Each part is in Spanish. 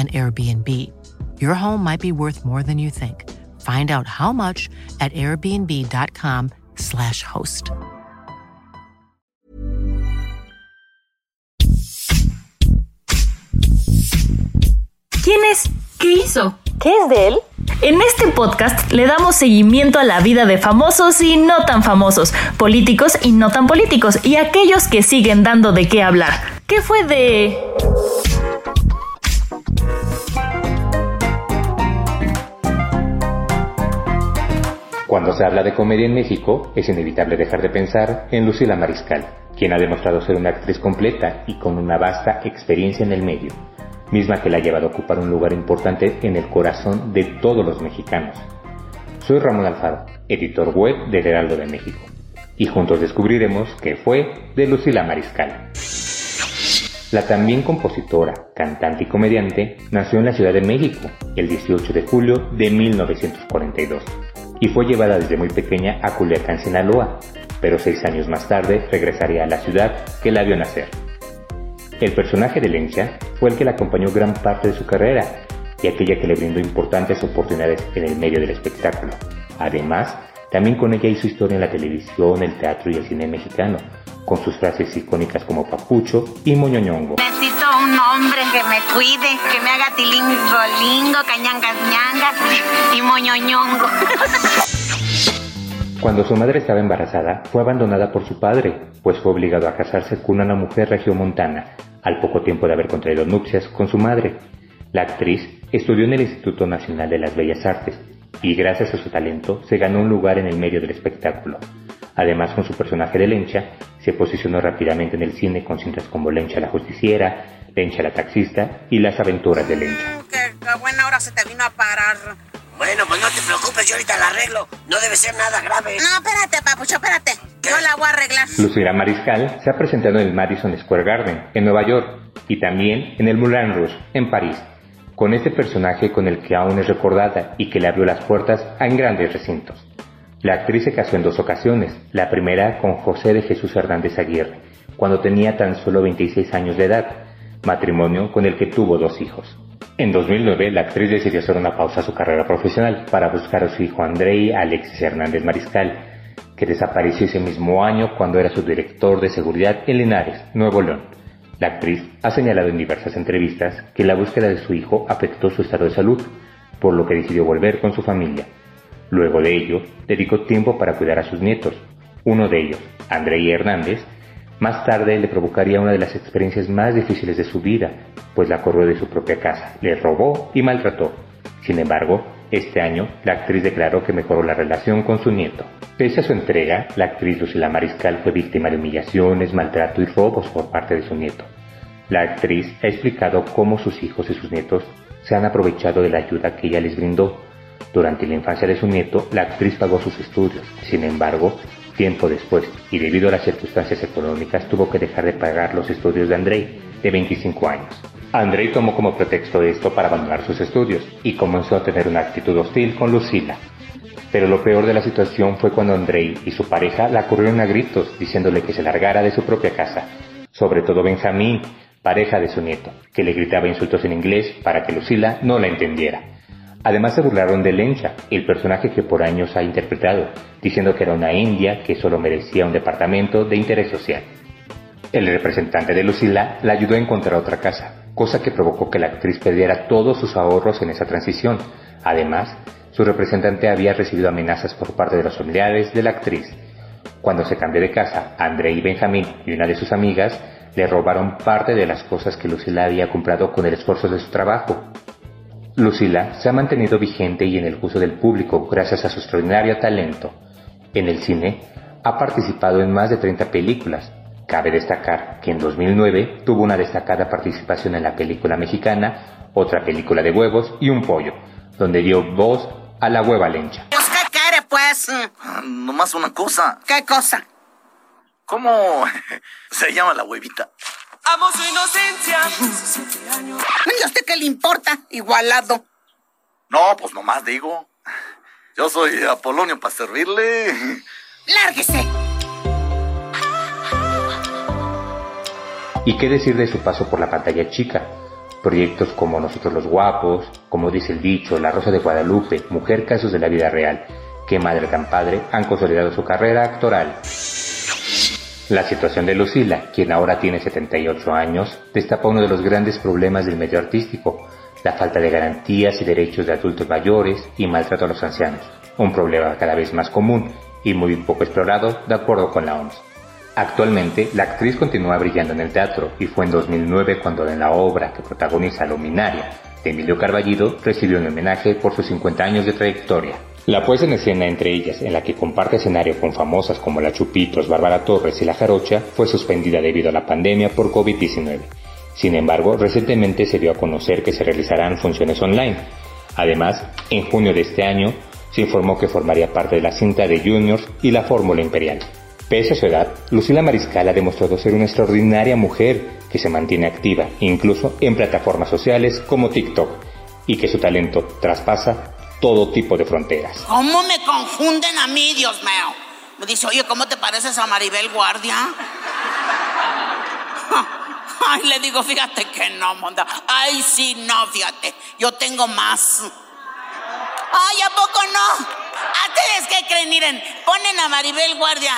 an Airbnb. Your home might be worth more than you think. Find out how much at airbnb.com/slash host. ¿Quién es? ¿Qué hizo? ¿Qué es de él? En este podcast le damos seguimiento a la vida de famosos y no tan famosos, políticos y no tan políticos, y aquellos que siguen dando de qué hablar. ¿Qué fue de... se habla de comedia en México, es inevitable dejar de pensar en Lucila Mariscal, quien ha demostrado ser una actriz completa y con una vasta experiencia en el medio, misma que la ha llevado a ocupar un lugar importante en el corazón de todos los mexicanos. Soy Ramón Alfaro, editor web del Heraldo de México, y juntos descubriremos qué fue de Lucila Mariscal. La también compositora, cantante y comediante nació en la Ciudad de México el 18 de julio de 1942 y fue llevada desde muy pequeña a Culiacán, Sinaloa, pero seis años más tarde regresaría a la ciudad que la vio nacer. El personaje de Lencha fue el que la acompañó gran parte de su carrera y aquella que le brindó importantes oportunidades en el medio del espectáculo. Además, también con ella hizo historia en la televisión, el teatro y el cine mexicano, con sus frases icónicas como papucho y moñoñongo. Un hombre que me cuide, que me haga tilingo, cañangas, ñangas y moñoñongo. Cuando su madre estaba embarazada, fue abandonada por su padre, pues fue obligado a casarse con una mujer regiomontana, al poco tiempo de haber contraído nupcias con su madre. La actriz estudió en el Instituto Nacional de las Bellas Artes y gracias a su talento se ganó un lugar en el medio del espectáculo. Además, con su personaje de Lencha, se posicionó rápidamente en el cine con cintas como Lencha la Justiciera, Lencha la Taxista y Las Aventuras de Lencha. Mm, qué, buena hora se te vino a parar. Bueno, pues no te preocupes, yo ahorita la arreglo. No debe ser nada grave. No, espérate, papucho, espérate. Yo la voy a arreglar. Lucira Mariscal se ha presentado en el Madison Square Garden, en Nueva York, y también en el Moulin Rouge, en París, con este personaje con el que aún es recordada y que le abrió las puertas en grandes recintos. La actriz se casó en dos ocasiones, la primera con José de Jesús Hernández Aguirre, cuando tenía tan solo 26 años de edad, matrimonio con el que tuvo dos hijos. En 2009, la actriz decidió hacer una pausa a su carrera profesional para buscar a su hijo Andrei Alexis Hernández Mariscal, que desapareció ese mismo año cuando era su director de seguridad en Linares, Nuevo León. La actriz ha señalado en diversas entrevistas que la búsqueda de su hijo afectó su estado de salud, por lo que decidió volver con su familia. Luego de ello, dedicó tiempo para cuidar a sus nietos. Uno de ellos, Andrei Hernández, más tarde le provocaría una de las experiencias más difíciles de su vida, pues la corrió de su propia casa, le robó y maltrató. Sin embargo, este año, la actriz declaró que mejoró la relación con su nieto. Pese a su entrega, la actriz Lucila Mariscal fue víctima de humillaciones, maltrato y robos por parte de su nieto. La actriz ha explicado cómo sus hijos y sus nietos se han aprovechado de la ayuda que ella les brindó durante la infancia de su nieto, la actriz pagó sus estudios. Sin embargo, tiempo después, y debido a las circunstancias económicas, tuvo que dejar de pagar los estudios de Andrei, de 25 años. Andrei tomó como pretexto esto para abandonar sus estudios y comenzó a tener una actitud hostil con Lucila. Pero lo peor de la situación fue cuando Andrei y su pareja la corrieron a gritos diciéndole que se largara de su propia casa, sobre todo Benjamín, pareja de su nieto, que le gritaba insultos en inglés para que Lucila no la entendiera. Además se burlaron de Lencha, el personaje que por años ha interpretado, diciendo que era una india que solo merecía un departamento de interés social. El representante de Lucila la ayudó a encontrar otra casa, cosa que provocó que la actriz perdiera todos sus ahorros en esa transición. Además, su representante había recibido amenazas por parte de los familiares de la actriz. Cuando se cambió de casa, André y Benjamín y una de sus amigas le robaron parte de las cosas que Lucila había comprado con el esfuerzo de su trabajo, Lucila se ha mantenido vigente y en el gusto del público gracias a su extraordinario talento. En el cine, ha participado en más de 30 películas. Cabe destacar que en 2009 tuvo una destacada participación en la película mexicana otra película de huevos y un pollo, donde dio voz a la hueva lencha. Pues, ¿qué quiere, pues? Ah, nomás una cosa. ¿Qué cosa? ¿Cómo se llama la huevita? Amo su inocencia. ¿Y a usted qué le importa? Igualado. No, pues nomás digo. Yo soy Apolonio para servirle. Lárguese. ¿Y qué decir de su paso por la pantalla chica? Proyectos como Nosotros los Guapos, como dice el dicho, La Rosa de Guadalupe, Mujer Casos de la Vida Real, Qué Madre tan Padre, han consolidado su carrera actoral. La situación de Lucila, quien ahora tiene 78 años, destapa uno de los grandes problemas del medio artístico, la falta de garantías y derechos de adultos mayores y maltrato a los ancianos, un problema cada vez más común y muy poco explorado de acuerdo con la OMS. Actualmente, la actriz continúa brillando en el teatro y fue en 2009 cuando en la obra que protagoniza Luminaria de Emilio Carballido recibió un homenaje por sus 50 años de trayectoria. La puesta en escena entre ellas, en la que comparte escenario con famosas como la Chupitos, Bárbara Torres y la Jarocha, fue suspendida debido a la pandemia por COVID-19. Sin embargo, recientemente se dio a conocer que se realizarán funciones online. Además, en junio de este año, se informó que formaría parte de la cinta de Juniors y la Fórmula Imperial. Pese a su edad, Lucila Mariscal ha demostrado ser una extraordinaria mujer que se mantiene activa, incluso en plataformas sociales como TikTok, y que su talento traspasa todo tipo de fronteras. ¿Cómo me confunden a mí, Dios mío? Me dice, oye, ¿cómo te pareces a Maribel Guardia? Ay, le digo, fíjate que no, monda. Ay, sí, no, fíjate. Yo tengo más. Ay, ¿a poco no? ¿A ustedes qué creen? Miren, ponen a Maribel Guardia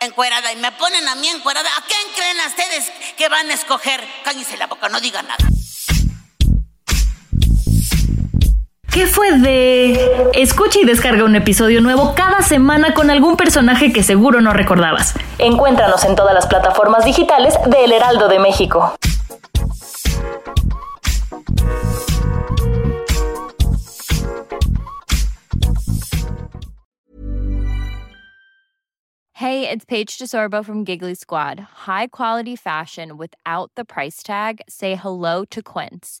encuerada y me ponen a mí encuerada. ¿A quién creen ustedes que van a escoger? Cállense la boca, no digan nada. ¿Qué fue de...? Escucha y descarga un episodio nuevo cada semana con algún personaje que seguro no recordabas. Encuéntranos en todas las plataformas digitales de El Heraldo de México. Hey, it's Paige DeSorbo from Giggly Squad. High quality fashion without the price tag. Say hello to Quince.